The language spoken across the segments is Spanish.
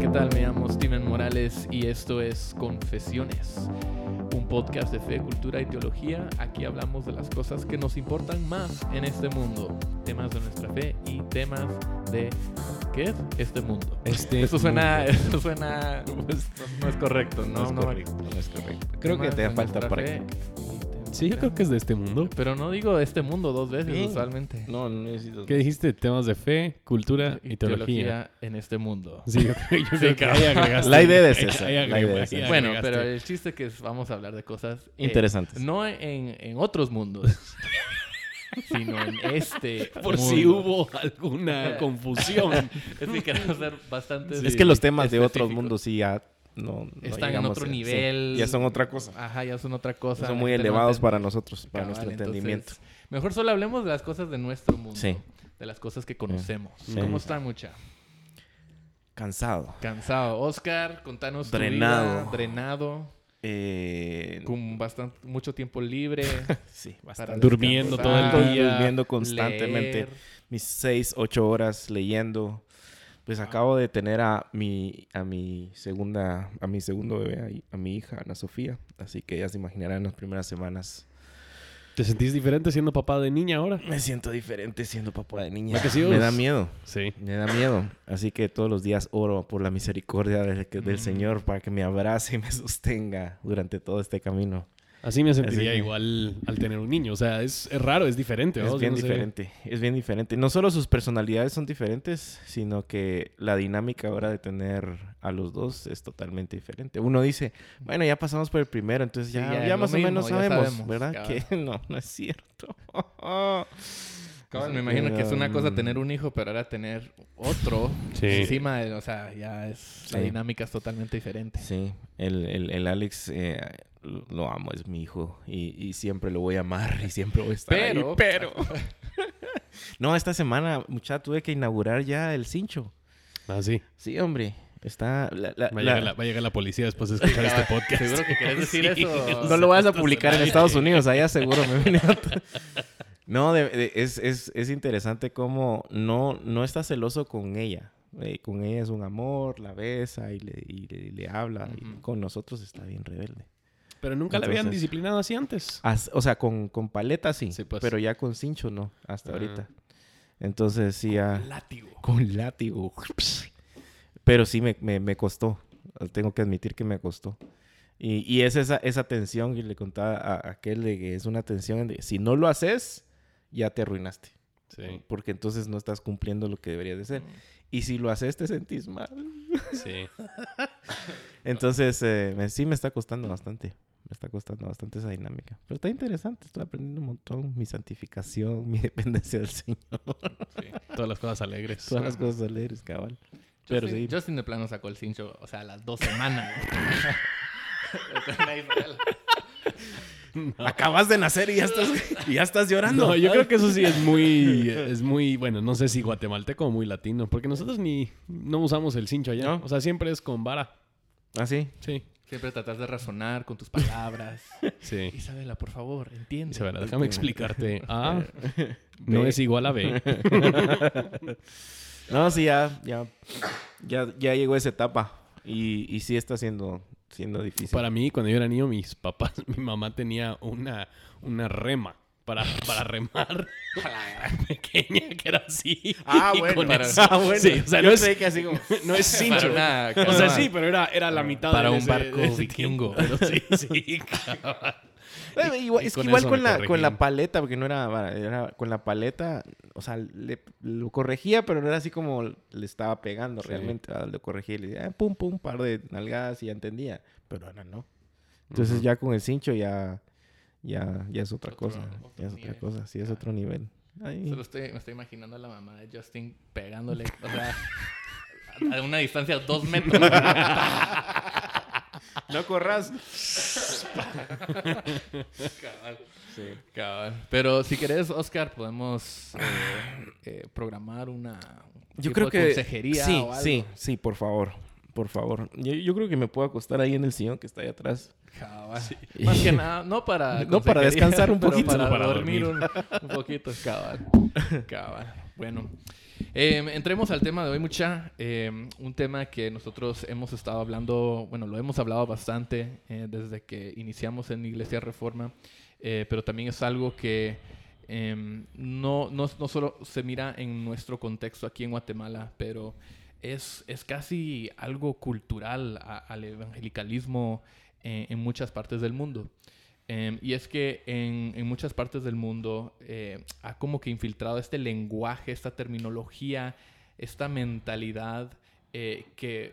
¿qué tal? Me llamo Steven Morales y esto es Confesiones, un podcast de fe, cultura y teología. Aquí hablamos de las cosas que nos importan más en este mundo, temas de nuestra fe y temas de ¿qué es? Este mundo. Este Eso suena, mundo. eso suena, pues, no, no es correcto, No, no, es correcto, no es correcto. Creo que te falta para Sí, yo creo que es de este mundo. Pero no digo este mundo dos veces Bien. usualmente. No, no necesito... ¿Qué dijiste? Temas de fe, cultura y, teología. en este mundo. Sí, yo creo, yo Sí, creo que ahí agregaste. La idea es esa, ahí la agregaste, idea es ahí esa. Bueno, pero el chiste es que vamos a hablar de cosas eh, Interesantes. no en, en otros mundos, sino en este. Por mundo. si hubo alguna confusión. Es que ser bastante. es que los temas de otros mundos sí ya no, no están en otro a- sí, nivel. ya son otra cosa. Ajá, ya son otra cosa. son muy elevados para nosotros, para Cabal, nuestro entonces, entendimiento. Mejor solo hablemos de las cosas de nuestro mundo. Sí. De las cosas que conocemos. Sí. ¿Cómo están, mucha? Cansado. Cansado. Oscar, contanos tu Drenado. vida. Drenado. Eh, Con bastante, mucho tiempo libre. sí, bastante. Durmiendo todo el día. Durmiendo constantemente. leer. mis seis, ocho horas leyendo. Pues acabo de tener a mi, a mi segunda, a mi segundo bebé, a mi hija, Ana Sofía. Así que ya se imaginarán en las primeras semanas. ¿Te sentís diferente siendo papá de niña ahora? Me siento diferente siendo papá de niña. ¿Va que sí, Me da miedo, Sí. me da miedo. Así que todos los días oro por la misericordia del Mm. Señor para que me abrace y me sostenga durante todo este camino. Así me sentiría Así igual al tener un niño. O sea, es, es raro, es diferente. Es bien no sé. diferente, es bien diferente. No solo sus personalidades son diferentes, sino que la dinámica ahora de tener a los dos es totalmente diferente. Uno dice, bueno, ya pasamos por el primero, entonces Sí, ya, más o menos sabemos, sabemos, ¿verdad? Que no, no es cierto. Me imagino que es una cosa tener un hijo, pero ahora tener otro Sí. encima, de- o sea, ya es... La Sí. dinámica es totalmente diferente. Sí, el, el, el Alex eh, lo amo, es mi hijo y, y siempre lo voy a amar y siempre voy a estar ahí, Pero- pero... no, esta semana, muchacha, tuve que inaugurar ya el cincho. Ah, sí. Sí, hombre. Está... la- la- Va a, la- llegar la, va a llegar la policía después de escuchar este podcast. Seguro que querés decir Sí. eso. No lo vas a publicar en Estados Unidos, allá seguro me viene otro. No, de- de- es, es, es interesante cómo no, no está celoso con ella. Eh, con ella es un amor, la besa y le, y le, y le habla. y con nosotros está bien rebelde. Pero nunca la habían Entonces- disciplinado así antes. As- o sea, con, con paleta sí, Sí, pues. pero ya con cincho no, hasta Ah. ahorita. Entonces sí, ya... Látigo. Con látigo. Pero sí me, me, me costó. Tengo que admitir que me costó. Y, y es esa, esa tensión que le contaba a, aquel de que es una tensión de si no lo haces, ya te arruinaste. Sí, Porque entonces no estás cumpliendo lo que deberías de hacer. Y si lo haces, te sentís mal. sí. Entonces, eh, me- sí me está costando bastante. Me está costando bastante esa dinámica. Pero está interesante. Estoy aprendiendo un montón. Mi santificación, mi dependencia del Señor. Sí. Todas las cosas alegres. Todas las cosas alegres, cabal. Pero Justin, sí. Justin de plano sacó el cincho, o sea, a las dos semanas. Acabas de nacer y ya estás, y ya estás llorando. No, yo creo que eso sí es muy, es muy, bueno, no sé si guatemalteco o muy latino, porque nosotros ni, no usamos el cincho allá. ¿No? O sea, siempre es con vara. ¿Ah, sí? Sí, Siempre tratas de razonar con tus palabras. sí. Isabela, por favor, entiende. Isabela, déjame explicarte. A no es igual a B. No, sí, ya, ya, ya, ya llegó esa etapa. Y, y sí está siendo, siendo difícil. Para mí, cuando yo era niño, mis papás, mi mamá tenía una, una rema para, para remar pequeña que era así. Ah, Y bueno, con para- eso- ah, bueno. Sí, o sea, Yo no es, creí que así como- no es cincho. Para una o sea, canoa. sí, pero era, era la mitad Para de un ese- barco de ese vikingo. tiempo. Pero sí, sí, igual, Y es que con igual eso con la, con la paleta, porque no era, vara, era con la paleta, o sea, le- lo corregía, pero no era así como le estaba pegando Sí. realmente. ah, Lo corregía y le decía, ah, pum, pum, un par de nalgadas y ya entendía. Pero ahora no. Entonces ya con el cincho ya, ya, ya es otra Otro- cosa. otro ya es otra nivel. cosa, sí, es Ah. otro nivel. Ay. Solo estoy, me estoy imaginando a la mamá de Justin pegándole, o sea, a una distancia de dos metros. No corras. Cabal. Cabal. Pero si querés, Oscar, podemos eh, eh, programar una un Yo creo de que consejería sí, o algo. sí, sí, por favor, por favor. Yo, yo creo que me puedo acostar ahí en el sillón que está ahí atrás. Cabal. Más que nada, no para No para descansar un pero poquito, para, para dormir, dormir. Un, un poquito, cabal. Cabal. Bueno, Eh, entremos al tema de hoy, mucha. Eh, un tema que nosotros hemos estado hablando, bueno, lo hemos hablado bastante eh, desde que iniciamos en Iglesia Reforma, eh, pero también es algo que em, no, no, no solo se mira en nuestro contexto aquí en Guatemala, pero es, es casi algo cultural a- al evangelicalismo eh, en muchas partes del mundo. Em, y es que en, en muchas partes del mundo eh, ha como que infiltrado este lenguaje, esta terminología, esta mentalidad eh, que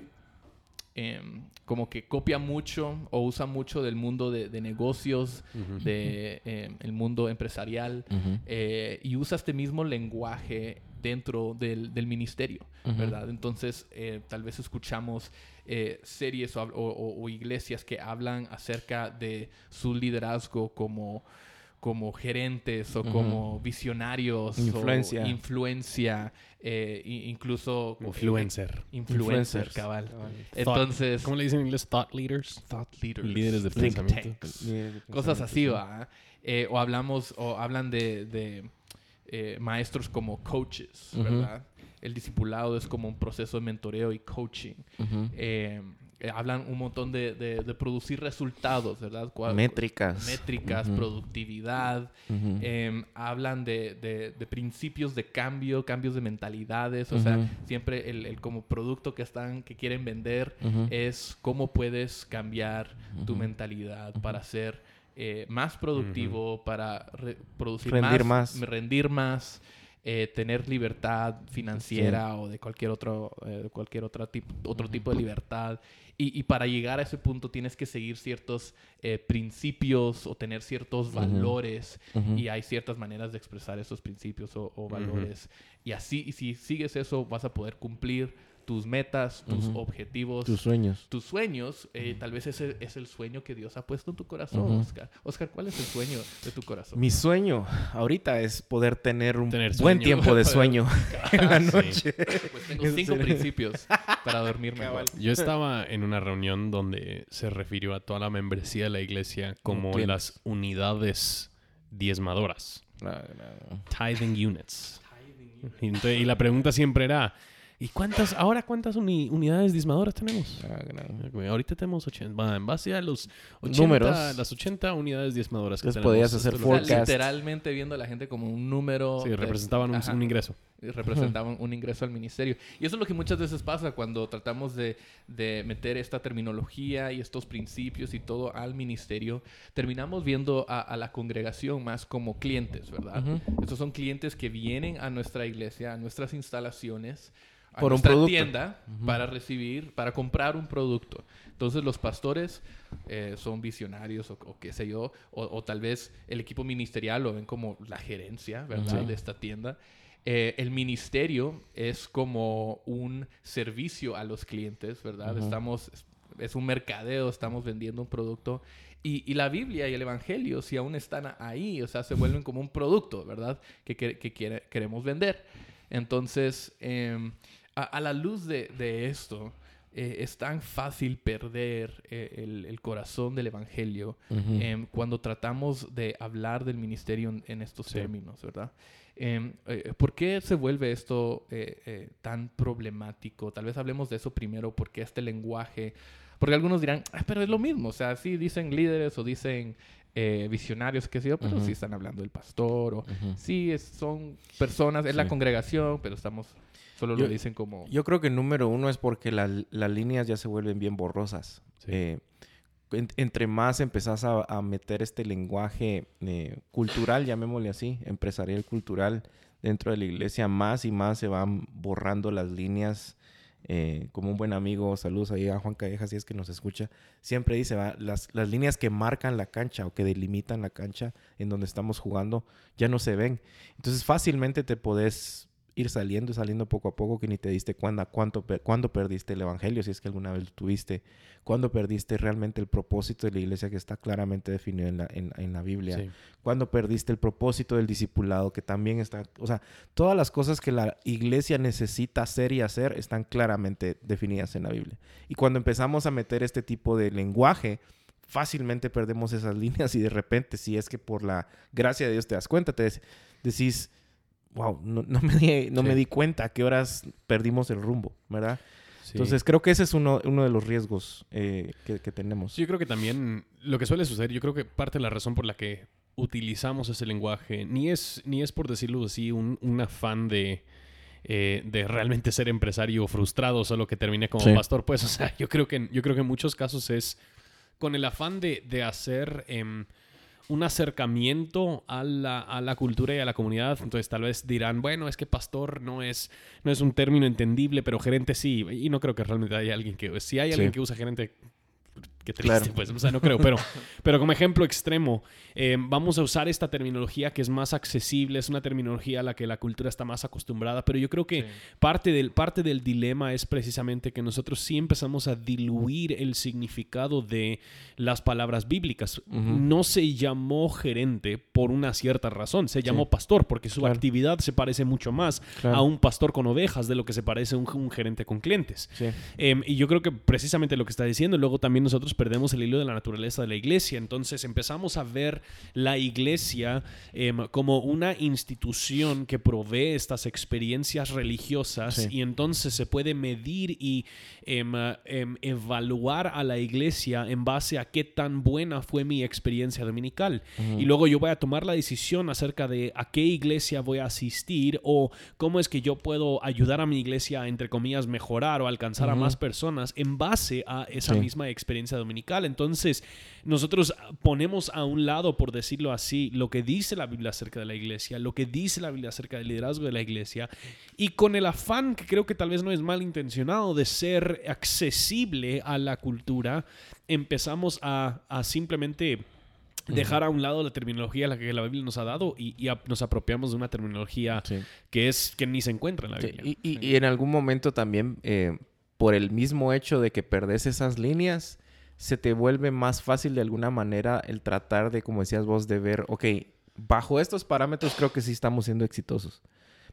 em, como que copia mucho o usa mucho del mundo de, de negocios, Ujú. de em, el mundo empresarial y usa este mismo lenguaje dentro del, del ministerio. ¿verdad? Entonces, eh, tal vez escuchamos eh, series o, hab- o- o- o iglesias que hablan acerca de su liderazgo como, como gerentes o como visionarios. o Influencia. influencia, eh, incluso... Influencer. Influencer, Influencers. cabal. Cabal. Entonces... ¿Cómo le dicen en inglés? Thought leaders. Thought leaders. Líderes de think pensamiento. tanks cosas así, ¿va? Eh, o hablamos, o hablan de, de, eh, maestros como coaches. ¿verdad? El discipulado es como un proceso de mentoreo y coaching. Eh, eh, hablan un montón de, de- de producir resultados, ¿verdad? Métricas. Métricas, productividad. Eh, hablan de, principios de cambio, cambios de mentalidades. O sea, siempre el, el como producto que están, que quieren vender es cómo puedes cambiar tu mentalidad para ser eh, más productivo, para producir Rendir más, más. rendir más, eh, tener libertad financiera o de cualquier otro, eh, cualquier otra tip- otro tipo de libertad. Y, y para llegar a ese punto tienes que seguir ciertos eh, principios o tener ciertos valores Ujú. y hay ciertas maneras de expresar esos principios o, o valores. Y así, y si sigues eso, vas a poder cumplir tus metas, tus objetivos, Tus sueños. tus sueños, eh, tal vez ese es el sueño que Dios ha puesto en tu corazón. Oscar. Oscar, ¿cuál es el sueño de tu corazón? Mi sueño ahorita es poder tener un Tener buen tiempo de sueño en la Sí. noche. Pues tengo cinco principios para dormir mejor. Yo estaba en una reunión donde se refirió a toda la membresía de la iglesia como las unidades diezmadoras. Tithing units. Y, entonces- y la pregunta siempre era, ¿y cuántas, ahora cuántas uni- unidades diezmadoras tenemos? Ahorita tenemos 80. Va, en base a los 80, Números. las 80 unidades diezmadoras que Entonces tenemos. podías hacer Esto es lo que- O sea, forecast. literalmente viendo a la gente como un número. Sí, de- representaban un, ingreso. representaban un ingreso al ministerio. Y eso es lo que muchas veces pasa cuando tratamos de, de meter esta terminología y estos principios y todo al ministerio. Terminamos viendo a, a la congregación más como clientes, ¿verdad? Estos son clientes que vienen a nuestra iglesia, a nuestras instalaciones, a Por un nuestra producto. tienda para recibir, para comprar un producto. Entonces los pastores eh, son visionarios o, o qué sé yo, o, o tal vez el equipo ministerial lo ven como la gerencia, ¿verdad? Ujú. De esta tienda. Eh, el ministerio es como un servicio a los clientes, ¿verdad? Ujú. Estamos, es un mercadeo, estamos vendiendo un producto. Y, y la Biblia y el Evangelio, si aún están ahí, o sea, se vuelven como un producto, ¿verdad? Que, que- que quiere- queremos vender. Entonces, em, a, a la luz de, de esto, eh, es tan fácil perder eh, el, el corazón del Evangelio Ujú. em, cuando tratamos de hablar del ministerio en, en estos Sí. términos, ¿verdad? Em, eh, ¿Por qué se vuelve esto eh, eh, tan problemático? Tal vez hablemos de eso primero, porque este lenguaje, porque algunos dirán, "Ah, pero es lo mismo, o sea, sí dicen líderes o dicen eh, visionarios, qué sé yo, pero Ujú. sí están hablando del pastor, o Ujú. sí es- son personas, es la Sí. congregación, pero estamos, solo lo dicen como... Yo creo que número uno es porque la- las líneas ya se vuelven bien borrosas. Sí. Eh, en- entre más empezás a, a meter este lenguaje eh, cultural, llamémosle así, empresarial cultural, dentro de la iglesia, más y más se van borrando las líneas. eh, como un buen amigo, saludos ahí a Juan Calleja, si es que nos escucha, siempre dice, va, las, las líneas que marcan la cancha o que delimitan la cancha en donde estamos jugando ya no se ven. Entonces fácilmente te podés ir saliendo y saliendo poco a poco que ni te diste cuenta cuánto, cuándo perdiste el evangelio, si es que alguna vez lo tuviste, cuándo perdiste realmente el propósito de la iglesia que está claramente definido en la, en, en la Biblia, Sí. cuándo perdiste el propósito del discipulado que también está, o sea, todas las cosas que la iglesia necesita hacer y hacer están claramente definidas en la Biblia. Y cuando empezamos a meter este tipo de lenguaje, fácilmente perdemos esas líneas y de repente, si es que por la gracia de Dios te das cuenta, te decís, wow, no, me, di, no me di cuenta a qué horas perdimos el rumbo, ¿verdad? Entonces creo que ese es uno, uno de los riesgos eh, que, tenemos. yo creo que también lo que suele suceder, yo creo que parte de la razón por la que utilizamos ese lenguaje, ni es, ni es por decirlo así, un, afán de, eh, de realmente ser empresario frustrado solo que termine como pastor. Pues, o sea, yo creo que, yo creo que en muchos casos es con el afán de, de hacer... Em, un acercamiento a la, a la, cultura y a la comunidad. Entonces tal vez dirán, bueno, es que pastor no es, no es un término entendible, pero gerente sí. Y no creo que realmente haya alguien que... Si hay alguien que usa gerente, Qué triste, pues, o sea, no creo, pero, pero como ejemplo extremo, eh, vamos a usar esta terminología que es más accesible, es una terminología a la que la cultura está más acostumbrada, pero yo creo que parte, del, parte del dilema es precisamente que nosotros sí empezamos a diluir el significado de las palabras bíblicas. No se llamó gerente por una cierta razón, se llamó pastor porque su actividad se parece mucho más a un pastor con ovejas de lo que se parece a un, gerente con clientes. Em, y yo creo que precisamente lo que está diciendo, luego también nosotros perdemos el hilo de la naturaleza de la iglesia. Entonces empezamos a ver la iglesia em, como una institución que provee estas experiencias religiosas y entonces se puede medir y em, em, evaluar a la iglesia en base a qué tan buena fue mi experiencia dominical. Y luego yo voy a tomar la decisión acerca de a qué iglesia voy a asistir o cómo es que yo puedo ayudar a mi iglesia, entre comillas, mejorar o alcanzar a más personas en base a esa misma experiencia dominical dominical. Entonces, nosotros ponemos a un lado, por decirlo así, lo que dice la Biblia acerca de la iglesia, lo que dice la Biblia acerca del liderazgo de la iglesia, y con el afán, que creo que tal vez no es mal intencionado, de ser accesible a la cultura, empezamos a, simplemente dejar a un lado la terminología la que la Biblia nos ha dado y, nos apropiamos de una terminología que es que ni se encuentra en la Biblia. Y, en algún momento también, eh, por el mismo hecho de que perdés esas líneas, se te vuelve más fácil de alguna manera el tratar de, como decías vos, de ver, ok, bajo estos parámetros creo que sí estamos siendo exitosos.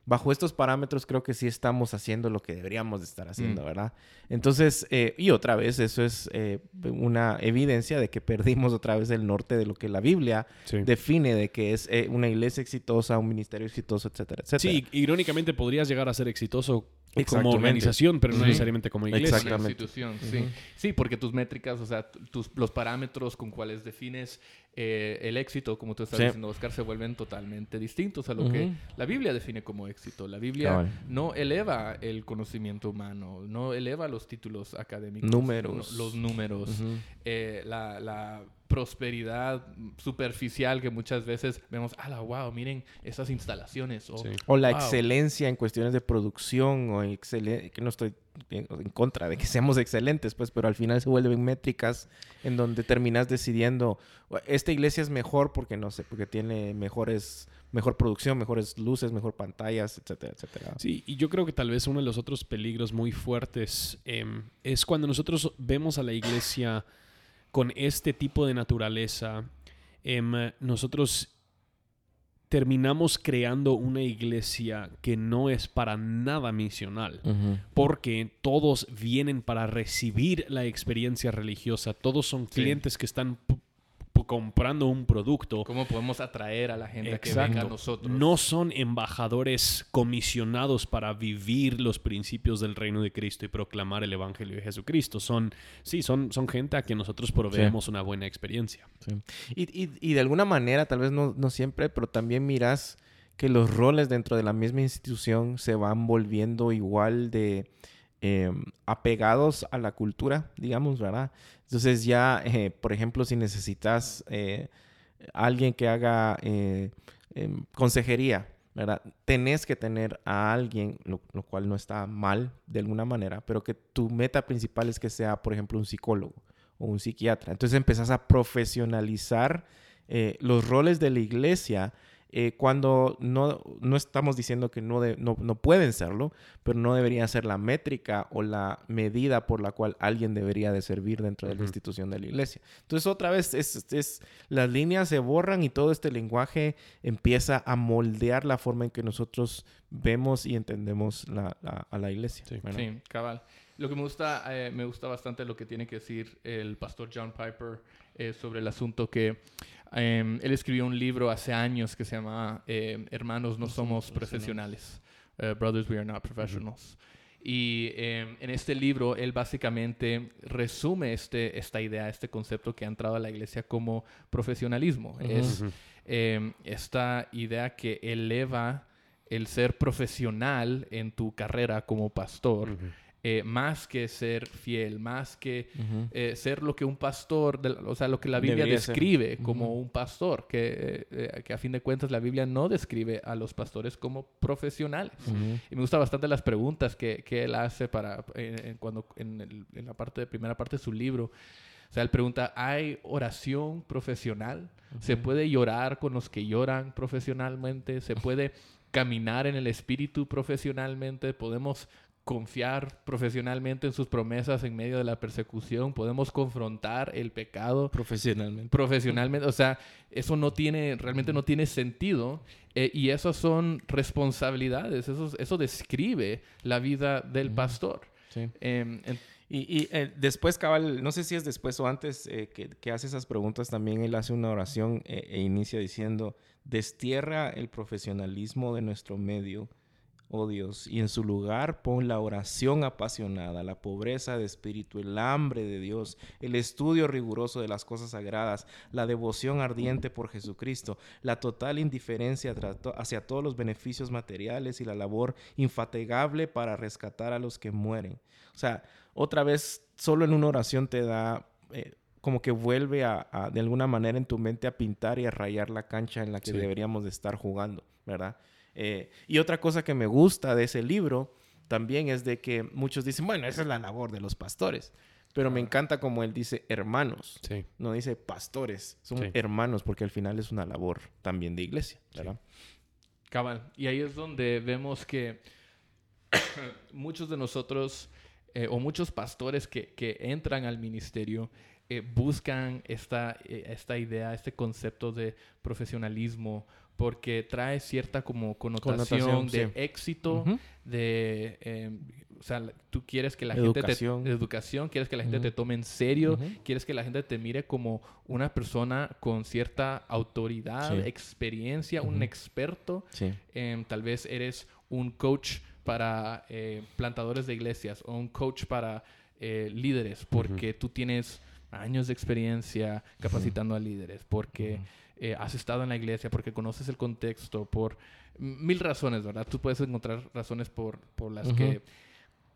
Bajo estos parámetros creo que sí estamos haciendo lo que deberíamos de estar haciendo, mm. ¿verdad? Entonces, eh, y otra vez, eso es eh, una evidencia de que perdimos otra vez el norte de lo que la Biblia define de que es eh, una iglesia exitosa, un ministerio exitoso, etcétera, etcétera. Sí, irónicamente podrías llegar a ser exitoso como organización, pero no necesariamente como iglesia. Exactamente. Institución, sí. Sí, porque tus métricas, o sea, tus, los parámetros con cuales defines eh, el éxito, como tú estás diciendo, Oscar, se vuelven totalmente distintos a lo que la Biblia define como éxito. La Biblia no eleva el conocimiento humano, no eleva los títulos académicos. Números. los números. Eh, la, la prosperidad superficial que muchas veces vemos, ah, wow, miren esas instalaciones. O, la excelencia en cuestiones de producción, o que no estoy en, contra de que seamos excelentes, pues, pero al final se vuelven métricas en donde terminas decidiendo, esta iglesia es mejor porque, no sé, porque tiene mejores mejor producción, mejores luces, mejor pantallas, etcétera, etcétera. Sí, y yo creo que tal vez uno de los otros peligros muy fuertes em, es cuando nosotros vemos a la iglesia con este tipo de naturaleza, em, nosotros terminamos creando una iglesia que no es para nada misional, porque todos vienen para recibir la experiencia religiosa, todos son clientes que están comprando un producto. ¿Cómo podemos atraer a la gente que venga a nosotros? No son embajadores comisionados para vivir los principios del reino de Cristo y proclamar el evangelio de Jesucristo. Son, sí, son, son gente a quien nosotros proveemos una buena experiencia. Y, de alguna manera, tal vez no, no siempre, pero también miras que los roles dentro de la misma institución se van volviendo igual de Em, apegados a la cultura, digamos, ¿verdad? Entonces ya, eh, por ejemplo, si necesitas eh, alguien que haga eh, em, consejería, ¿verdad? Tenés que tener a alguien, lo, cual no está mal de alguna manera, pero que tu meta principal es que sea, por ejemplo, un psicólogo o un psiquiatra. Entonces empezás a profesionalizar los roles de la iglesia eh, cuando no, no, estamos diciendo que no, no, no, pueden serlo, pero no debería ser la métrica o la medida por la cual alguien debería de servir dentro de la institución de la iglesia. Entonces otra vez es, es, las líneas se borran y todo este lenguaje empieza a moldear la forma en que nosotros vemos y entendemos la, a la iglesia. Sí, cabal. Lo que me gusta, eh, me gusta bastante lo que tiene que decir el pastor John Piper eh, sobre el asunto que Em, él escribió un libro hace años que se llama em, Hermanos, no somos profesionales. Uh, Brothers, we are not professionals. Y em, en este libro él básicamente resume este, esta idea, este concepto que ha entrado a la iglesia como profesionalismo. Es esta idea que eleva el ser profesional en tu carrera como pastor. Eh, más que ser fiel, más que eh, ser lo que un pastor, o sea, lo que la Biblia describe como un pastor, que, eh, que, a fin de cuentas la Biblia no describe a los pastores como profesionales. Y me gustan bastante las preguntas que, que él hace para, cuando, en, en, la parte, primera parte de su libro. O sea, él pregunta, ¿hay oración profesional? ¿Se puede llorar con los que lloran profesionalmente? ¿Se puede caminar en el espíritu profesionalmente? ¿Podemos confiar profesionalmente en sus promesas en medio de la persecución, podemos confrontar el pecado profesionalmente. Profesionalmente, o sea, eso no tiene, realmente no tiene sentido eh, y esas son responsabilidades, eso, eso describe la vida del pastor. Sí. Em, y, eh, después, cabal, no sé si es después o antes eh, que, que, hace esas preguntas, también él hace una oración e inicia diciendo, destierra el profesionalismo de nuestro medio oh Dios, y en su lugar pon la oración apasionada, la pobreza de espíritu, el hambre de Dios, el estudio riguroso de las cosas sagradas, la devoción ardiente por Jesucristo, la total indiferencia hacia todos los beneficios materiales y la labor infatigable para rescatar a los que mueren. O sea, otra vez, solo en una oración te da... Eh, como que vuelve a, de alguna manera en tu mente a pintar y a rayar la cancha en la que deberíamos de estar jugando, ¿verdad? Eh, y otra cosa que me gusta de ese libro también es de que muchos dicen, bueno, esa es la labor de los pastores. Pero me encanta como él dice hermanos. No dice pastores, son hermanos porque al final es una labor también de iglesia, ¿verdad? Cabal. Y ahí es donde vemos que muchos de nosotros eh, o muchos pastores que, que, entran al ministerio eh, buscan esta, esta idea, este concepto de profesionalismo porque trae cierta como connotación, de éxito, de, em, o sea, tú quieres que la gente te, educación, quieres que la gente te tome en serio, quieres que la gente te mire como una persona con cierta autoridad, experiencia, un experto, em, tal vez eres un coach para eh, plantadores de iglesias o un coach para eh, líderes, porque tú tienes años de experiencia capacitando a líderes, porque eh, has estado en la iglesia, porque conoces el contexto, por mil razones, ¿verdad? Tú puedes encontrar razones por, por las que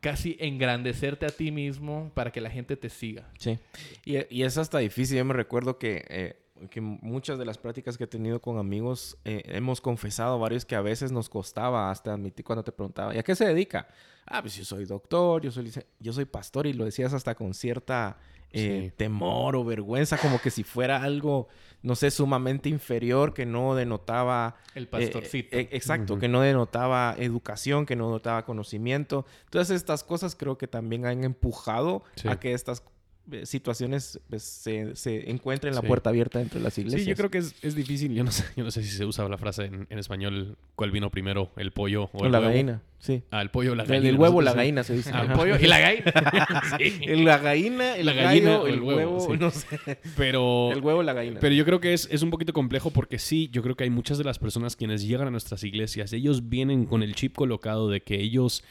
casi engrandecerte a ti mismo para que la gente te siga. Sí, y, y es hasta difícil. Yo me recuerdo que, eh, que muchas de las prácticas que he tenido con amigos eh, hemos confesado varios que a veces nos costaba hasta admitir cuando te preguntaba, ¿y a qué se dedica? Ah, pues yo soy doctor, yo soy, yo soy pastor y lo decías hasta con cierta eh, temor o vergüenza, como que si fuera algo, no sé, sumamente inferior, que no denotaba... El pastorcito. Eh, exacto, que no denotaba educación, que no denotaba conocimiento. Todas estas cosas creo que también han empujado a que estas eh, situaciones pues, se, se encuentren la puerta abierta entre las iglesias. Sí, yo creo que es, es, difícil. Yo no, sé, yo no sé si se usa la frase en, en español, cuál vino primero, el pollo o, el la gallina. Sí. Ah, el pollo o la gallina. El, huevo o la gallina se dice. Ah, el pollo y la gallina. sí. La gallina, el la gallina, el, huevo, no sé. Pero... El huevo o la gallina. Pero yo creo que es, es un poquito complejo porque sí, yo creo que hay muchas de las personas quienes llegan a nuestras iglesias, ellos vienen con el chip colocado de que ellos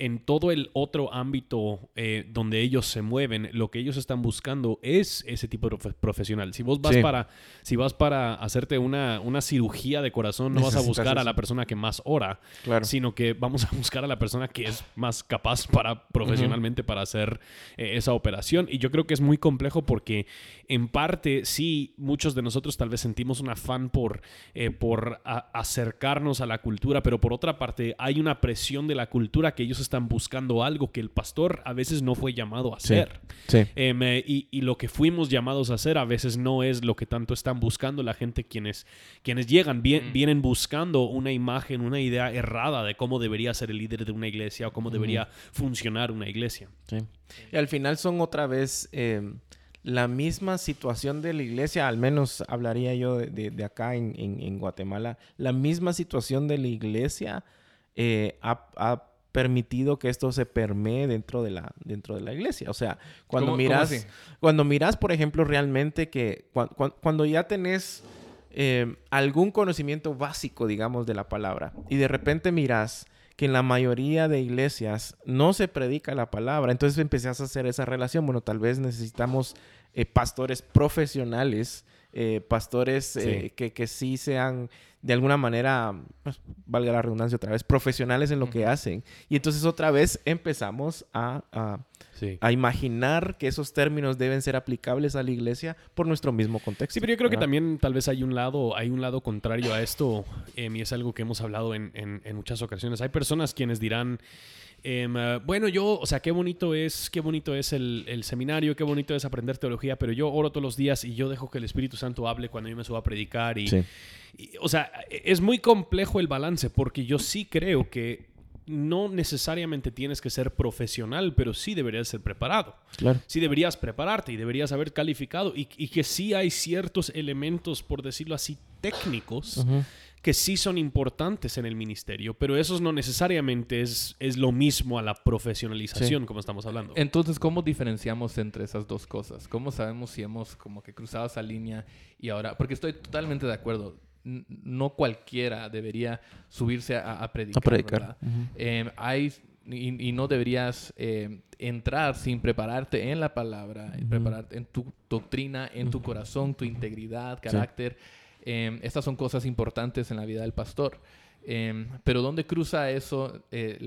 en todo el otro ámbito eh, donde ellos se mueven, lo que ellos están buscando es ese tipo de profesional. Si vos vas para, si vas para hacerte una, una cirugía de corazón, no vas a buscar a la persona que más ora, sino que vamos a buscar a la persona que es más capaz para profesionalmente para hacer eh, esa operación. Y yo creo que es muy complejo porque en parte sí, muchos de nosotros tal vez sentimos un afán por, eh, por acercarnos a la cultura, pero por otra parte hay una presión de la cultura que ellos están están buscando algo que el pastor a veces no fue llamado a hacer. Em, eh, y, lo que fuimos llamados a hacer a veces no es lo que tanto están buscando la gente quienes, quienes llegan, mm. vienen buscando una imagen, una idea errada de cómo debería ser el líder de una iglesia o cómo debería funcionar una iglesia. Y al final son otra vez... Em, la misma situación de la iglesia, al menos hablaría yo de, acá en, Guatemala, la misma situación de la iglesia eh, ha, permitido que esto se permee dentro de la, dentro de la iglesia. O sea, cuando miras, cuando miras, por ejemplo, realmente que cuando ya tenés eh, algún conocimiento básico, digamos, de la palabra, y de repente miras que en la mayoría de iglesias no se predica la palabra, entonces empezás a hacer esa relación. Bueno, tal vez necesitamos eh, pastores profesionales, eh, pastores Que, que sí sean de alguna manera, pues, valga la redundancia otra vez, profesionales en lo que hacen. Y entonces otra vez empezamos a, a, imaginar que esos términos deben ser aplicables a la iglesia por nuestro mismo contexto. Sí, pero yo creo que también tal vez hay un lado, hay un lado contrario a esto, y es algo que hemos hablado en, en muchas ocasiones. Hay personas quienes dirán... Em, ah, bueno, yo, o sea, qué bonito es, qué bonito es el, el, seminario, qué bonito es aprender teología, pero yo oro todos los días y yo dejo que el Espíritu Santo hable cuando yo me subo a predicar. Y, o sea, es muy complejo el balance porque yo sí creo que no necesariamente tienes que ser profesional, pero sí deberías ser preparado. Claro. Sí deberías prepararte y deberías haber calificado y, y que sí hay ciertos elementos, por decirlo así, técnicos que sí son importantes en el ministerio, pero eso no necesariamente es, es lo mismo a la profesionalización, como estamos hablando. Entonces, ¿cómo diferenciamos entre esas dos cosas? ¿Cómo sabemos si hemos como que cruzado esa línea y ahora? Porque estoy totalmente de acuerdo. No cualquiera debería subirse a, predicar. A predicar. Em, hay, y, no deberías em, entrar sin prepararte en la palabra, prepararte en tu doctrina, en tu corazón, tu integridad, carácter. Em, estas son cosas importantes en la vida del pastor. Em, pero ¿dónde cruza eso eh,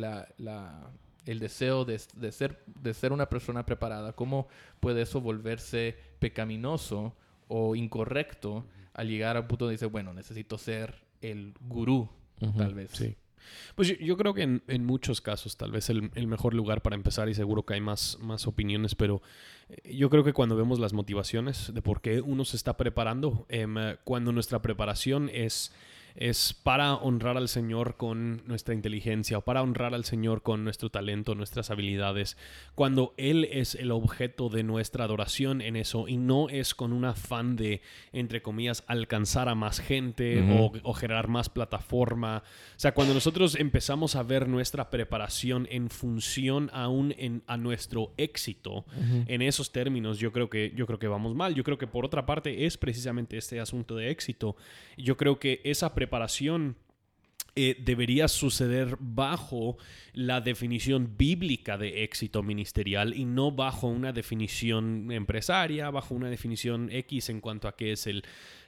el deseo de, ser, de ser una persona preparada? ¿Cómo puede eso volverse pecaminoso o incorrecto al llegar a punto de decir, bueno, necesito ser el gurú, tal vez? Sí. Pues yo, creo que en, muchos casos tal vez el, mejor lugar para empezar y seguro que hay más, más opiniones, pero eh, yo creo que cuando vemos las motivaciones de por qué uno se está preparando, em, cuando nuestra preparación es es para honrar al Señor con nuestra inteligencia o para honrar al Señor con nuestro talento, nuestras habilidades, cuando Él es el objeto de nuestra adoración en eso y no es con un afán de, entre comillas, alcanzar a más gente o, generar más plataforma. O sea, cuando nosotros empezamos a ver nuestra preparación en función aún en, a nuestro éxito, en esos términos, yo creo, que, yo creo que vamos mal. Yo creo que por otra parte es precisamente este asunto de éxito. Yo creo que esa preparación preparación eh, debería suceder bajo la definición bíblica de éxito ministerial y no bajo una definición empresaria, bajo una definición X en cuanto a qué es el,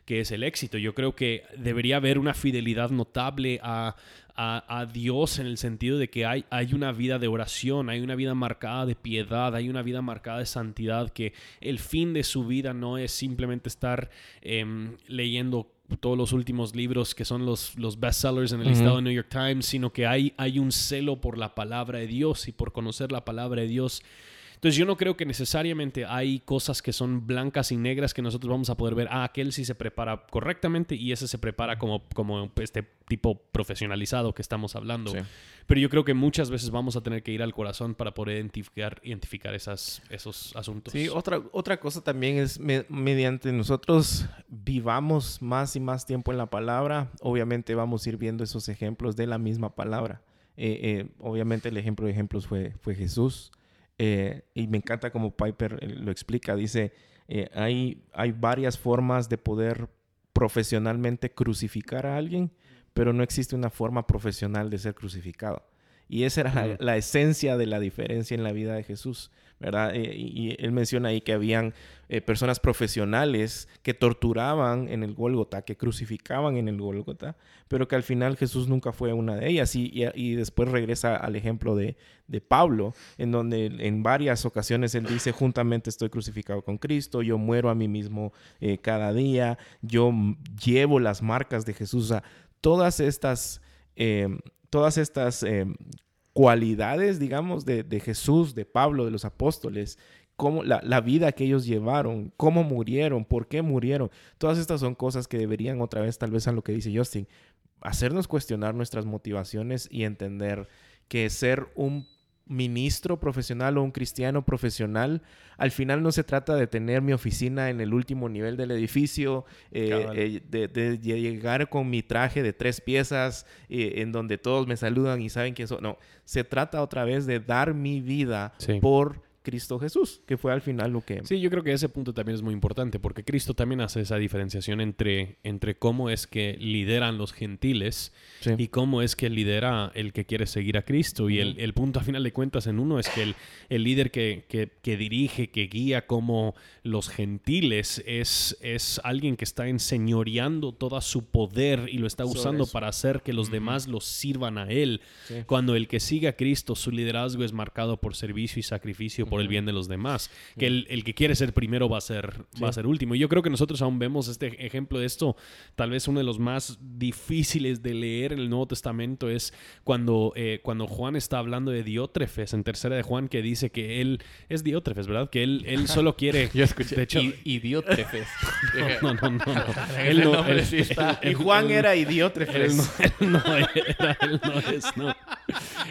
qué es el éxito. Yo creo que debería haber una fidelidad notable a, a, Dios en el sentido de que hay, hay una vida de oración, hay una vida marcada de piedad, hay una vida marcada de santidad, que el fin de su vida no es simplemente estar em, leyendo todos los últimos libros que son los, los bestsellers en el listado de New York Times, sino que hay, hay un celo por la palabra de Dios y por conocer la palabra de Dios. Entonces yo no creo que necesariamente hay cosas que son blancas y negras que nosotros vamos a poder ver, ah, aquel sí se prepara correctamente y ese se prepara como, como este tipo profesionalizado que estamos hablando. Pero yo creo que muchas veces vamos a tener que ir al corazón para poder identificar, identificar esas, esos asuntos. Sí, otra, otra cosa también es mediante nosotros vivamos más y más tiempo en la palabra, obviamente vamos a ir viendo esos ejemplos de la misma palabra. Eh, eh, obviamente el ejemplo de ejemplos fue, fue Jesús. Eh, y me encanta como Piper eh, lo explica. Dice, eh, hay, hay varias formas de poder profesionalmente crucificar a alguien, pero no existe una forma profesional de ser crucificado. Y esa era la, esencia de la diferencia en la vida de Jesús, ¿verdad? y él menciona ahí que habían eh, personas profesionales que torturaban en el Gólgota, que crucificaban en el Gólgota, pero que al final Jesús nunca fue una de ellas. Y, y, después regresa al ejemplo de, de, Pablo, en donde en varias ocasiones él dice, juntamente estoy crucificado con Cristo, yo muero a mí mismo eh, cada día, yo llevo las marcas de Jesús. O todas estas... Em, todas estas em, cualidades, digamos, de, de, Jesús, de Pablo, de los apóstoles, cómo la, la, vida que ellos llevaron, cómo murieron, por qué murieron. Todas estas son cosas que deberían otra vez, tal vez a lo que dice Justin, hacernos cuestionar nuestras motivaciones y entender que ser un ministro profesional o un cristiano profesional, al final no se trata de tener mi oficina en el último nivel del edificio, eh, eh, de, llegar con mi traje de tres piezas eh, en donde todos me saludan y saben quién soy. No, se trata otra vez de dar mi vida por Cristo Jesús, que fue al final lo que... Sí, yo creo que ese punto también es muy importante, porque Cristo también hace esa diferenciación entre, entre cómo es que lideran los gentiles y cómo es que lidera el que quiere seguir a Cristo. Y el, punto a final de cuentas en uno es que el, el líder que, que, dirige, que guía como los gentiles, es, es alguien que está enseñoreando todo su poder y lo está usando para hacer que los demás los sirvan a él. Cuando el que sigue a Cristo, su liderazgo es marcado por servicio y sacrificio por el bien de los demás. Que el, que quiere ser primero va a ser, va a ser último. Y yo creo que nosotros aún vemos este ejemplo de esto, tal vez uno de los más difíciles de leer en el Nuevo Testamento es cuando, eh, cuando Juan está hablando de Diótrefes, en tercera de Juan, que dice que él es Diótrefes, ¿verdad? Que él, él solo quiere... yo escuché, de hecho, y, Diótrefes. no, no, no, no. Él no, y Juan era Idiótrefes. Él no, él no es, no.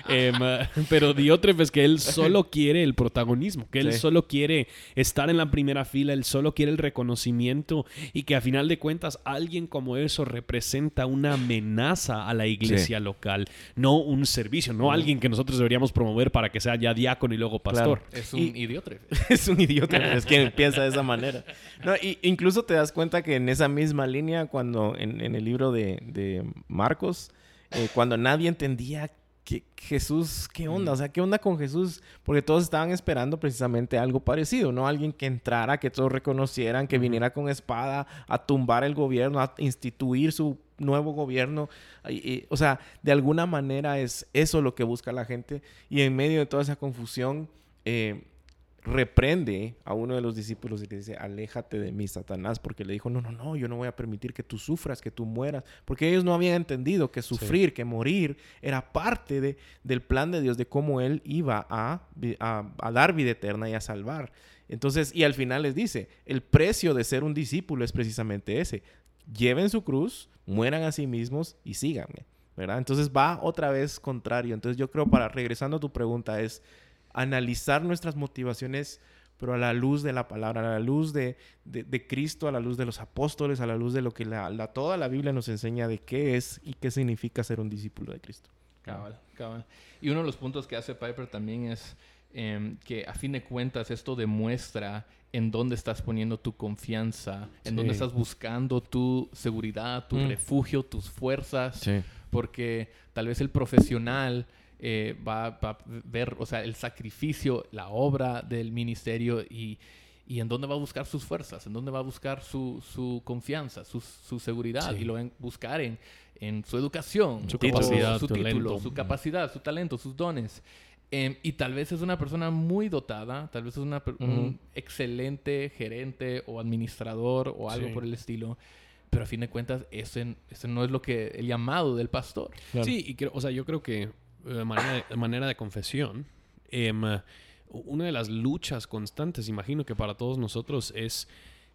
Em, pero Diótrefes que él solo quiere el protagonismo que él solo quiere estar en la primera fila, él solo quiere el reconocimiento y que a final de cuentas alguien como eso representa una amenaza a la iglesia local, no un servicio, no alguien que nosotros deberíamos promover para que sea ya diácono y luego pastor. Es un idiota. es un idiota, es que piensa de esa manera. No, y incluso te das cuenta que en esa misma línea, cuando en, el libro de, Marcos, eh, cuando nadie entendía ¿qué, Jesús, ¿qué onda? O sea, ¿qué onda con Jesús? Porque todos estaban esperando precisamente algo parecido, ¿no? Alguien que entrara, que todos reconocieran, que viniera con espada a tumbar el gobierno, a instituir su nuevo gobierno. o sea, de alguna manera es eso lo que busca la gente. Y en medio de toda esa confusión, eh, reprende a uno de los discípulos y le dice, aléjate de mí, Satanás, porque le dijo, no, no, no, yo no voy a permitir que tú sufras, que tú mueras, porque ellos no habían entendido que sufrir, que morir, era parte de, del plan de Dios, de cómo Él iba a, a, dar vida eterna y a salvar. Entonces, y al final les dice, el precio de ser un discípulo es precisamente ese, lleven su cruz, mueran a sí mismos y síganme, ¿verdad? Entonces va otra vez contrario. Entonces yo creo, para regresando a tu pregunta, es analizar nuestras motivaciones, pero a la luz de la palabra, a la luz de, Cristo, a la luz de los apóstoles, a la luz de lo que la, toda la Biblia nos enseña de qué es y qué significa ser un discípulo de Cristo. Cabal, cabal. Y uno de los puntos que hace Piper también es em, que a fin de cuentas esto demuestra en dónde estás poniendo tu confianza, en dónde estás buscando tu seguridad, tu mm. refugio, tus fuerzas, porque tal vez el profesional eh, va, a ver, o sea, el sacrificio, la obra del ministerio y, y, en dónde va a buscar sus fuerzas, en dónde va a buscar su, su confianza, su, su seguridad y lo va a buscar en, en su educación, su capacidad, su, título, su capacidad, su talento, sus dones. Em, y tal vez es una persona muy dotada, tal vez es una, un excelente gerente o administrador o algo por el estilo pero a fin de cuentas ese, ese, no es lo que el llamado del pastor. Sí, y creo, o sea, yo creo que eh, manera, de, manera de confesión, em, una de las luchas constantes, imagino que para todos nosotros, es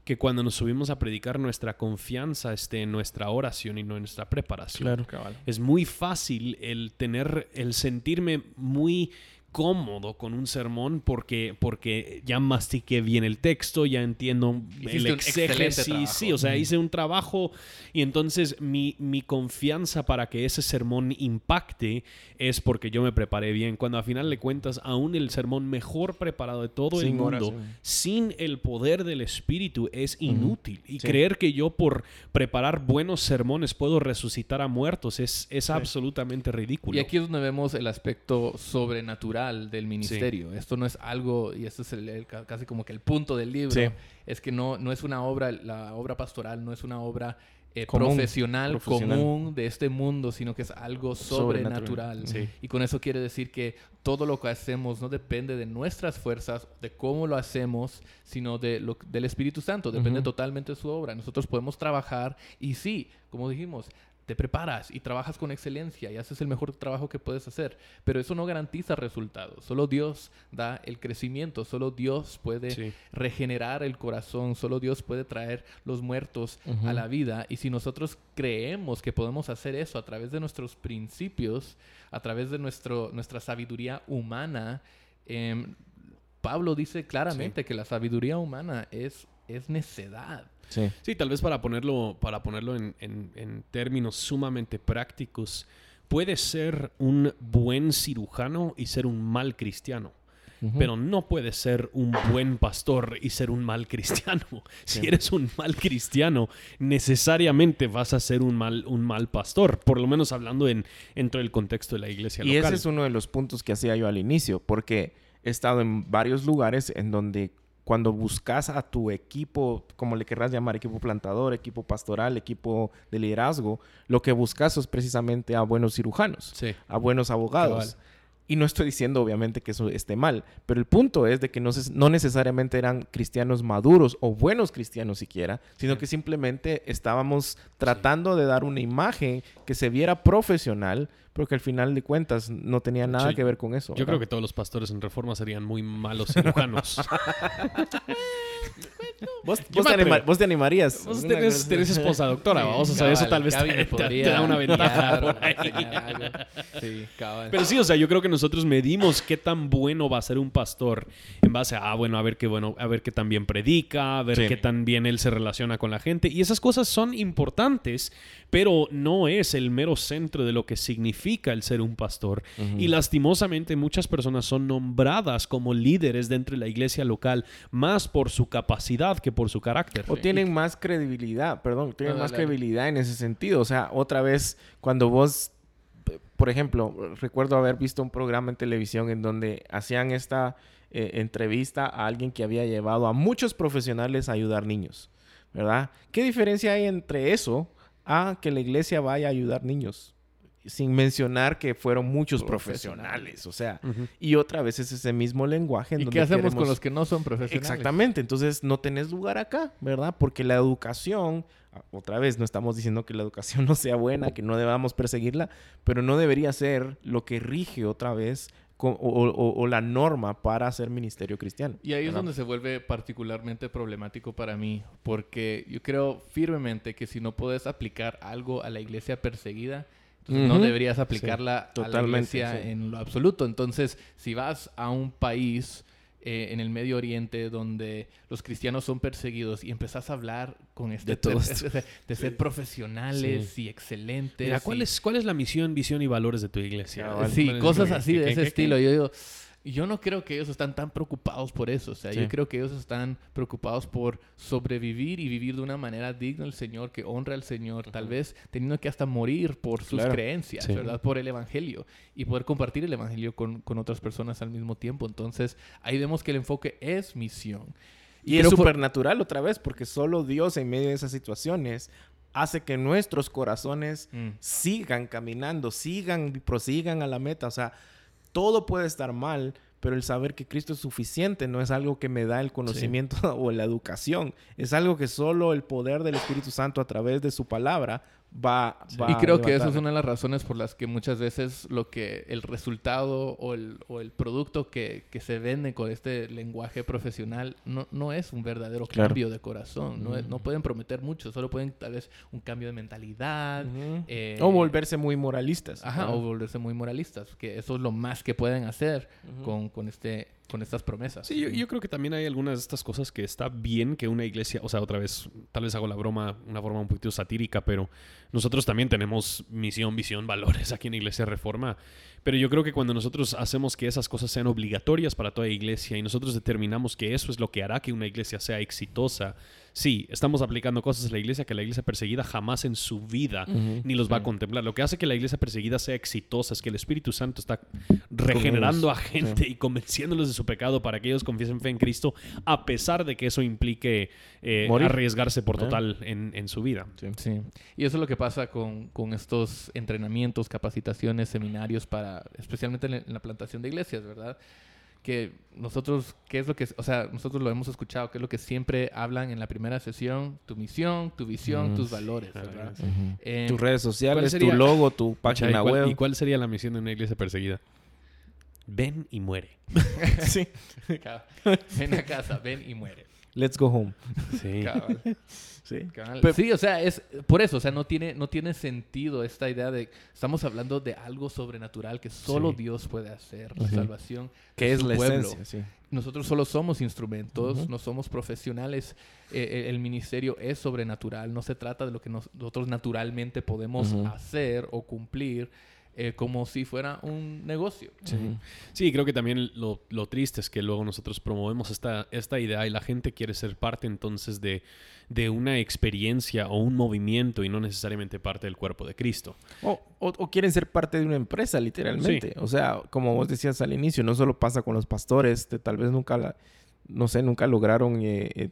que cuando nos subimos a predicar nuestra confianza esté en nuestra oración y no en nuestra preparación. Claro, Es muy fácil el tener, el sentirme muy cómodo con un sermón porque, porque ya mastiqué bien el texto, ya entiendo el exégesis. Sí, o sea, hice un trabajo y entonces mi, mi, confianza para que ese sermón impacte es porque yo me preparé bien. Cuando a final de cuentas, aún el sermón mejor preparado de todo el mundo, sin el poder del Espíritu, es inútil. Y creer que yo por preparar buenos sermones puedo resucitar a muertos es, es absolutamente ridículo. Y aquí es donde vemos el aspecto sobrenatural del ministerio. Esto no es algo, y esto es el, casi como que el punto del libro, es que no, no es una obra, la obra pastoral no es una obra eh, profesional, común de este mundo, sino que es algo sobrenatural. Y con eso quiere decir que todo lo que hacemos no depende de nuestras fuerzas, de cómo lo hacemos, sino de lo, del Espíritu Santo. Depende totalmente de su obra. Nosotros podemos trabajar y sí, como dijimos, te preparas y trabajas con excelencia y haces el mejor trabajo que puedes hacer, pero eso no garantiza resultados. Solo Dios da el crecimiento, solo Dios puede regenerar el corazón, solo Dios puede traer los muertos a la vida y si nosotros creemos que podemos hacer eso a través de nuestros principios, a través de nuestro, nuestra sabiduría humana, em, Pablo dice claramente que la sabiduría humana es, es necedad. Sí. tal vez para ponerlo, para ponerlo en, términos sumamente prácticos, puede ser un buen cirujano y ser un mal cristiano. Pero no puede ser un buen pastor y ser un mal cristiano. Si eres un mal cristiano, necesariamente vas a ser un mal, un mal pastor, por lo menos hablando en, dentro del contexto de la iglesia y ese es uno de los puntos que hacía yo al inicio, porque he estado en varios lugares en donde cuando buscas a tu equipo, como le querrás llamar, equipo plantador, equipo pastoral, equipo de liderazgo, lo que buscas es precisamente a buenos cirujanos, a buenos abogados. Y no estoy diciendo obviamente que eso esté mal, pero el punto es de que no, no necesariamente eran cristianos maduros o buenos cristianos siquiera, sino que simplemente estábamos tratando de dar una imagen que se viera profesional, pero que al final de cuentas no tenía nada que ver con eso. Yo creo que todos los pastores en reforma serían muy malos cirujanos. ¿Vos, te animarías. Vos tenés, esposa doctora, vamos a saber eso tal vez te, da una ventaja. Pero sí, o sea, yo creo que nosotros medimos qué tan bueno va a ser un pastor en base a, ah, bueno, a ver qué bueno, a ver qué tan bien predica, a ver qué tan bien él se relaciona con la gente. Y esas cosas son importantes, pero no es el mero centro de lo que significa el ser un pastor. Y lastimosamente muchas personas son nombradas como líderes dentro de la iglesia local más por su capacidad que por su carácter. O tienen más credibilidad, perdón, tienen más credibilidad en ese sentido. O sea, otra vez, cuando vos, por ejemplo, recuerdo haber visto un programa en televisión en donde hacían esta eh, entrevista a alguien que había llevado a muchos profesionales a ayudar niños, ¿verdad? ¿Qué diferencia hay entre eso a que la iglesia vaya a ayudar niños? sin mencionar que fueron muchos profesionales, o sea, y otra vez es ese mismo lenguaje. En ¿Y qué hacemos con los que no son profesionales? Exactamente, entonces no tenés lugar acá, ¿verdad? Porque la educación, otra vez no estamos diciendo que la educación no sea buena, que no debamos perseguirla, pero no debería ser lo que rige otra vez o, la norma para hacer ministerio cristiano. Y ahí es donde se vuelve particularmente problemático para mí, porque yo creo firmemente que si no puedes aplicar algo a la iglesia perseguida, no deberías aplicarla a la iglesia en lo absoluto. Entonces, si vas a un país eh, en el Medio Oriente donde los cristianos son perseguidos y empezás a hablar con este de, de, ser profesionales y excelentes. ¿cuál, Es, ¿cuál es la misión, visión y valores de tu iglesia? sí, cosas así de ese estilo. Yo digo, yo no creo que ellos están tan preocupados por eso. O sea, yo creo que ellos están preocupados por sobrevivir y vivir de una manera digna al Señor, que honra al Señor, tal vez teniendo que hasta morir por sus creencias, ¿verdad? Por el Evangelio y poder compartir el Evangelio con, con, otras personas al mismo tiempo. Entonces, ahí vemos que el enfoque es misión. Y, es supernatural otra vez, porque solo Dios en medio de esas situaciones hace que nuestros corazones mm. sigan caminando, sigan, prosigan a la meta. O sea, todo puede estar mal, pero el saber que Cristo es suficiente no es algo que me da el conocimiento o la educación, es algo que solo el poder del Espíritu Santo a través de su palabra va, y creo que eso es una de las razones por las que muchas veces lo que el resultado o el, o el producto que, que, se vende con este lenguaje profesional no, no es un verdadero cambio de corazón. No, no, pueden prometer mucho, solo pueden tal vez un cambio de mentalidad. Eh, o volverse muy moralistas. Ajá, o volverse muy moralistas, que eso es lo más que pueden hacer con, con este con estas promesas. Sí, yo, creo que también hay algunas de estas cosas que está bien que una iglesia, o sea, otra vez, tal vez hago la broma, una forma un poquito satírica, pero nosotros también tenemos misión, visión, valores aquí en Iglesia Reforma. Pero yo creo que cuando nosotros hacemos que esas cosas sean obligatorias para toda iglesia y nosotros determinamos que eso es lo que hará que una iglesia sea exitosa, sí, estamos aplicando cosas a la iglesia que la iglesia perseguida jamás en su vida ni los va a contemplar. Lo que hace que la iglesia perseguida sea exitosa es que el Espíritu Santo está regenerando a gente y convenciéndolos de su pecado para que ellos confiesen fe en Cristo, a pesar de que eso implique eh, arriesgarse por total en, su vida. Sí. Y eso es lo que pasa con, con estos entrenamientos, capacitaciones, seminarios para, especialmente en la plantación de iglesias, ¿verdad? Que nosotros, ¿qué es lo que, o sea, nosotros lo hemos escuchado, qué es lo que siempre hablan en la primera sesión? Tu misión, tu visión, tus valores, ¿verdad? Eh, Tus redes sociales, tu logo, tu página web. ¿Y cuál sería la misión de una iglesia perseguida? Ven y muere. sí. ven a casa, ven y muere. Let's go home. Sí. Sí. o sea, es por eso, o sea, no tiene, no tiene sentido esta idea de estamos hablando de algo sobrenatural que solo Dios puede hacer, la salvación. Que es la pueblo. Nosotros solo somos instrumentos, no somos profesionales. Eh, eh, el ministerio es sobrenatural, no se trata de lo que nosotros naturalmente podemos hacer o cumplir. Eh, como si fuera un negocio. Sí, creo que también lo, triste es que luego nosotros promovemos esta, esta idea y la gente quiere ser parte entonces de, de una experiencia o un movimiento y no necesariamente parte del cuerpo de Cristo. O, o, quieren ser parte de una empresa, literalmente. O sea, como vos decías al inicio, no solo pasa con los pastores, tal vez nunca, la, no sé, nunca lograron eh, eh,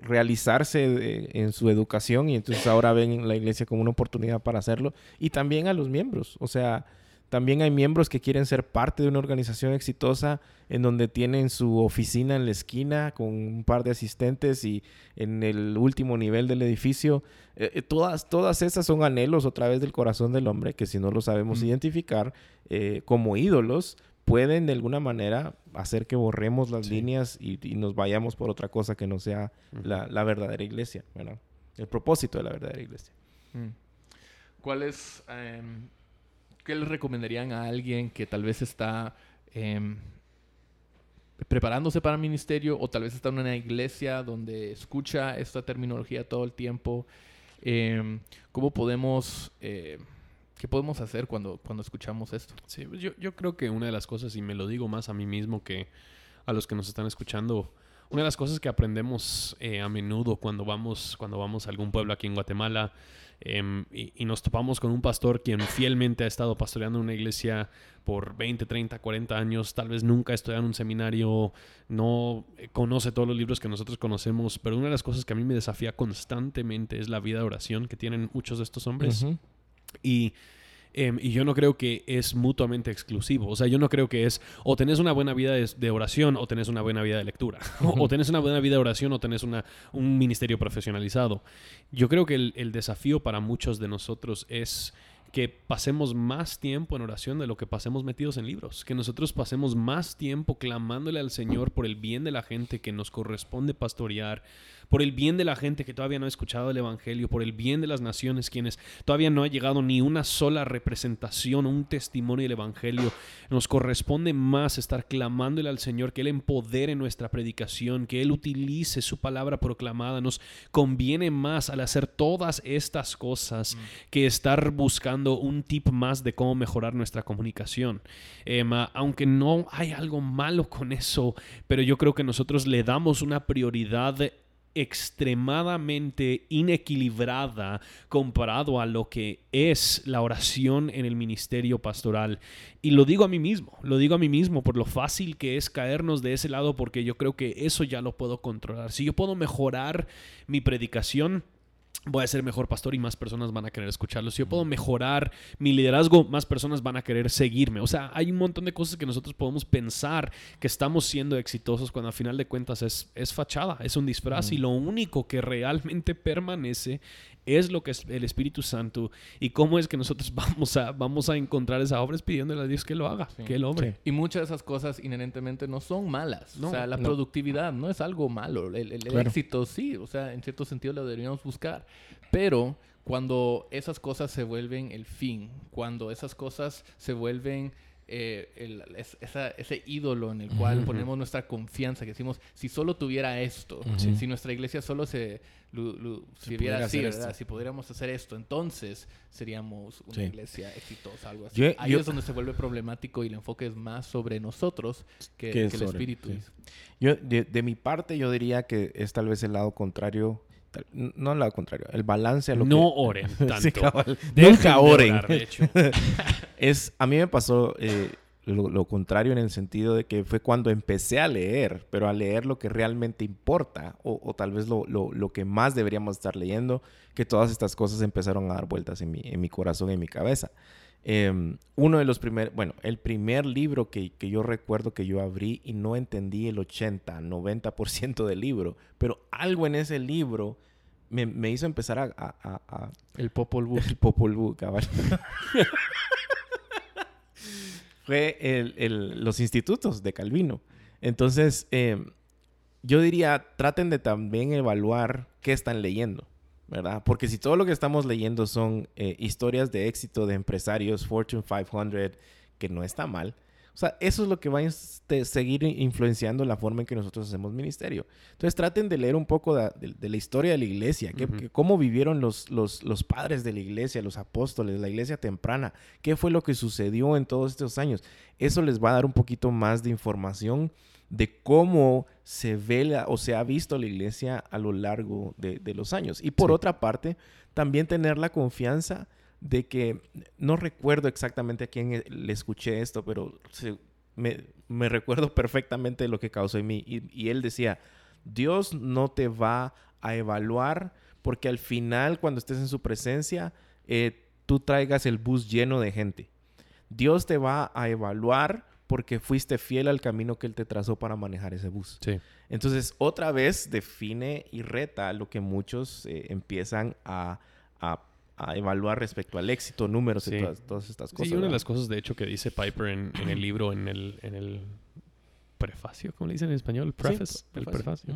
realizarse en su educación y entonces ahora ven la iglesia como una oportunidad para hacerlo y también a los miembros, o sea, también hay miembros que quieren ser parte de una organización exitosa en donde tienen su oficina en la esquina con un par de asistentes y en el último nivel del edificio. Eh, eh, todas, todas esas son anhelos otra vez del corazón del hombre que si no lo sabemos identificar eh, como ídolos, pueden de alguna manera hacer que borremos las líneas y, nos vayamos por otra cosa que no sea la, verdadera iglesia, El propósito de la verdadera iglesia. Mm. ¿Cuál es, em, qué le recomendarían a alguien que tal vez está em, preparándose para el ministerio o tal vez está en una iglesia donde escucha esta terminología todo el tiempo? Em, ¿Cómo podemos eh, ¿Qué podemos hacer cuando, cuando escuchamos esto? Sí, pues yo, yo creo que una de las cosas, y me lo digo más a mí mismo que a los que nos están escuchando, una de las cosas que aprendemos eh, a menudo cuando vamos, cuando vamos a algún pueblo aquí en Guatemala em, y, nos topamos con un pastor quien fielmente ha estado pastoreando una iglesia por 20, 30, 40 años, tal vez nunca ha estudiado en un seminario, no conoce todos los libros que nosotros conocemos, pero una de las cosas que a mí me desafía constantemente es la vida de oración que tienen muchos de estos hombres. Y, em, y yo no creo que es mutuamente exclusivo. O sea, yo no creo que es o tenés una buena vida de, oración o tenés una buena vida de lectura. o, tenés una buena vida de oración o tenés una, un ministerio profesionalizado. Yo creo que el, el desafío para muchos de nosotros es que pasemos más tiempo en oración de lo que pasemos metidos en libros, que nosotros pasemos más tiempo clamándole al Señor por el bien de la gente que nos corresponde pastorear, por el bien de la gente que todavía no ha escuchado el Evangelio, por el bien de las naciones quienes todavía no ha llegado ni una sola representación, un testimonio del Evangelio. Nos corresponde más estar clamándole al Señor que Él empodere nuestra predicación, que Él utilice su palabra proclamada. Nos conviene más al hacer todas estas cosas mm. que estar buscando un tip más de cómo mejorar nuestra comunicación. Em, aunque no hay algo malo con eso, pero yo creo que nosotros le damos una prioridad extremadamente inequilibrada comparado a lo que es la oración en el ministerio pastoral. Y lo digo a mí mismo, lo digo a mí mismo por lo fácil que es caernos de ese lado porque yo creo que eso ya lo puedo controlar. Si yo puedo mejorar mi predicación, voy a ser mejor pastor y más personas van a querer escucharlo. Si yo puedo mejorar mi liderazgo, más personas van a querer seguirme. O sea, hay un montón de cosas que nosotros podemos pensar que estamos siendo exitosos cuando al final de cuentas es, es fachada, es un disfraz y lo único que realmente permanece es lo que es el Espíritu Santo y cómo es que nosotros vamos a, vamos a encontrar esa obra es pidiéndole a Dios que lo haga, que lo obre. Y muchas de esas cosas inherentemente no son malas. o sea, la productividad no es algo malo. El, éxito sí, o sea, en cierto sentido lo deberíamos buscar. Pero cuando esas cosas se vuelven el fin, cuando esas cosas se vuelven eh, ese ídolo en el cual ponemos nuestra confianza, que decimos, si solo tuviera esto, si nuestra iglesia solo se, viviera así, Si pudiéramos hacer esto, entonces seríamos una iglesia exitosa, algo así. Ahí es donde se vuelve problemático y el enfoque es más sobre nosotros que, el espíritu. Yo, de, mi parte, yo diría que es tal vez el lado contrario no lado contrario, el balance a lo no oren tanto. Nunca oren. de hecho. es, a mí me pasó eh, lo, contrario en el sentido de que fue cuando empecé a leer, pero a leer lo que realmente importa o, tal vez lo, lo, que más deberíamos estar leyendo, que todas estas cosas empezaron a dar vueltas en mi, en mi corazón y en mi cabeza. Em, uno de los primeros, bueno, el primer libro que, que, yo recuerdo que yo abrí y no entendí el 80, 90% del libro, pero algo en ese libro me, me hizo empezar a... a, el Popol Vuh. El Popol Vuh, cabal. Fue el, el, los institutos de Calvino. Entonces, em, yo diría, traten de también evaluar qué están leyendo. ¿verdad? Porque si todo lo que estamos leyendo son eh, historias de éxito de empresarios, Fortune 500, que no está mal, o sea, eso es lo que va a seguir influenciando la forma en que nosotros hacemos ministerio. Entonces traten de leer un poco de, la historia de la iglesia, cómo vivieron los, los, los, padres de la iglesia, los apóstoles, la iglesia temprana, qué fue lo que sucedió en todos estos años. Eso les va a dar un poquito más de información de cómo se ve o se ha visto la iglesia a lo largo de, los años. Y por otra parte, también tener la confianza de que, no recuerdo exactamente a quién le escuché esto, pero me, recuerdo perfectamente lo que causó en mí. Y, él decía, Dios no te va a evaluar porque al final, cuando estés en su presencia, eh, tú traigas el bus lleno de gente. Dios te va a evaluar porque fuiste fiel al camino que Él te trazó para manejar ese bus. Sí. Entonces, otra vez define y reta lo que muchos eh, empiezan a, evaluar respecto al éxito, números y todas, estas cosas. Sí, una de las cosas, de hecho, que dice Piper en, el libro, en el, en el prefacio, ¿cómo le dicen en español? Preface, el prefacio.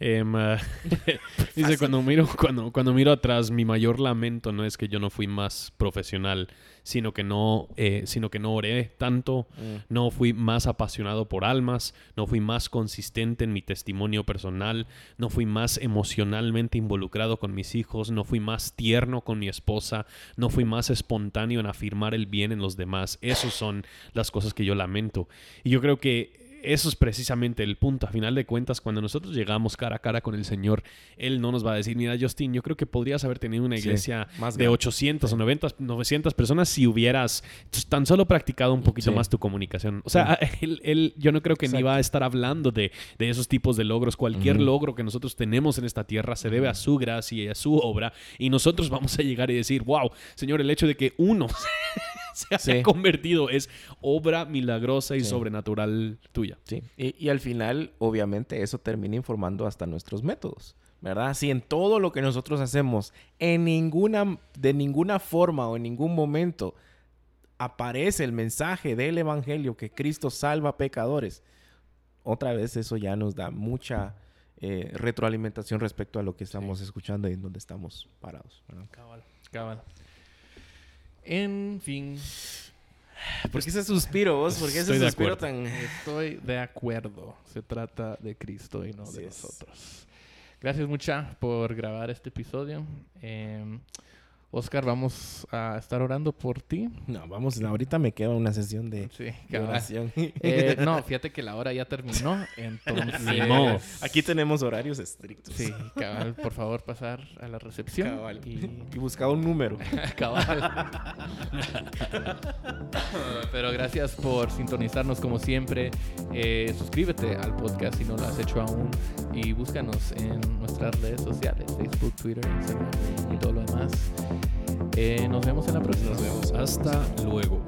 Em, dice, cuando miro, cuando, cuando miro atrás, mi mayor lamento no es que yo no fui más profesional, sino que no, eh, sino que no oré tanto, mm. no fui más apasionado por almas, no fui más consistente en mi testimonio personal, no fui más emocionalmente involucrado con mis hijos, no fui más tierno con mi esposa, no fui más espontáneo en afirmar el bien en los demás. Esas son las cosas que yo lamento. Y yo creo que eso es precisamente el punto. A final de cuentas, cuando nosotros llegamos cara a cara con el Señor, Él no nos va a decir, mira, Justin, yo creo que podrías haber tenido una iglesia de 800 o 90, 900 personas si hubieras tan solo practicado un poquito más tu comunicación. O sea, él, yo no creo que ni va a estar hablando de, esos tipos de logros. Cualquier logro que nosotros tenemos en esta tierra se debe a su gracia y a su obra. Y nosotros vamos a llegar y decir, wow, Señor, el hecho de que uno se ha convertido es obra milagrosa y sobrenatural tuya. Sí, y, al final, obviamente, eso termina informando hasta nuestros métodos. ¿verdad? Si en todo lo que nosotros hacemos, en ninguna, de ninguna forma o en ningún momento aparece el mensaje del Evangelio que Cristo salva pecadores, otra vez eso ya nos da mucha eh, retroalimentación respecto a lo que estamos escuchando y en donde estamos parados. Cabal, cabal. En fin. ¿Por qué ese suspiro vos? ¿Por qué ese suspiro tan...? Estoy de acuerdo. Se trata de Cristo y no de nosotros. Gracias mucha por grabar este episodio. Eh, Oscar, vamos a estar orando por ti. No, vamos, ahorita me queda una sesión de, sí, oración. Eh, no, fíjate que la hora ya terminó, entonces... Aquí tenemos horarios estrictos. Sí, cabal, por favor pasar a la recepción. Cabal. Y, y buscar un número. cabal. Pero gracias por sintonizarnos como siempre. Eh, suscríbete al podcast si no lo has hecho aún y búscanos en nuestras redes sociales, Facebook, Twitter, Instagram y todo lo demás. Eh, nos vemos en la próxima. Nos vemos. Hasta luego.